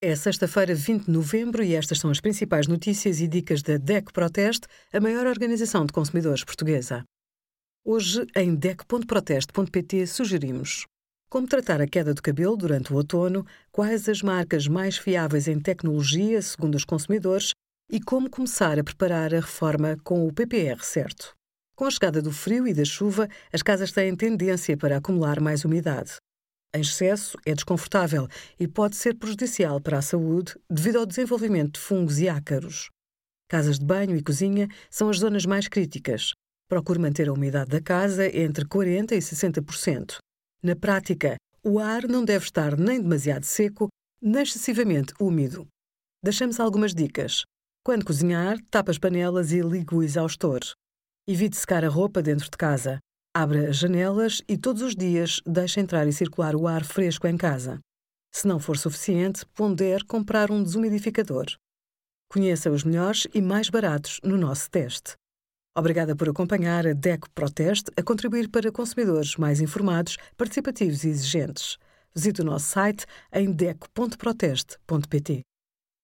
É sexta-feira, 20 de novembro, e estas são as principais notícias e dicas da DEC Proteste, a maior organização de consumidores portuguesa. Hoje, em DEC.proteste.pt, sugerimos como tratar a queda do cabelo durante o outono, quais as marcas mais fiáveis em tecnologia, segundo os consumidores, e como começar a preparar a reforma com o PPR certo. Com a chegada do frio e da chuva, as casas têm tendência para acumular mais umidade. Em excesso, é desconfortável e pode ser prejudicial para a saúde devido ao desenvolvimento de fungos e ácaros. Casas de banho e cozinha são as zonas mais críticas. Procure manter a umidade da casa entre 40% e 60%. Na prática, o ar não deve estar nem demasiado seco, nem excessivamente úmido. Deixamos algumas dicas. Quando cozinhar, tapa as panelas e ligue o exaustor. Evite secar a roupa dentro de casa. Abra as janelas e todos os dias deixe entrar e circular o ar fresco em casa. Se não for suficiente, pondere comprar um desumidificador. Conheça os melhores e mais baratos no nosso teste. Obrigada por acompanhar a DECO Proteste a contribuir para consumidores mais informados, participativos e exigentes. Visite o nosso site em deco.proteste.pt.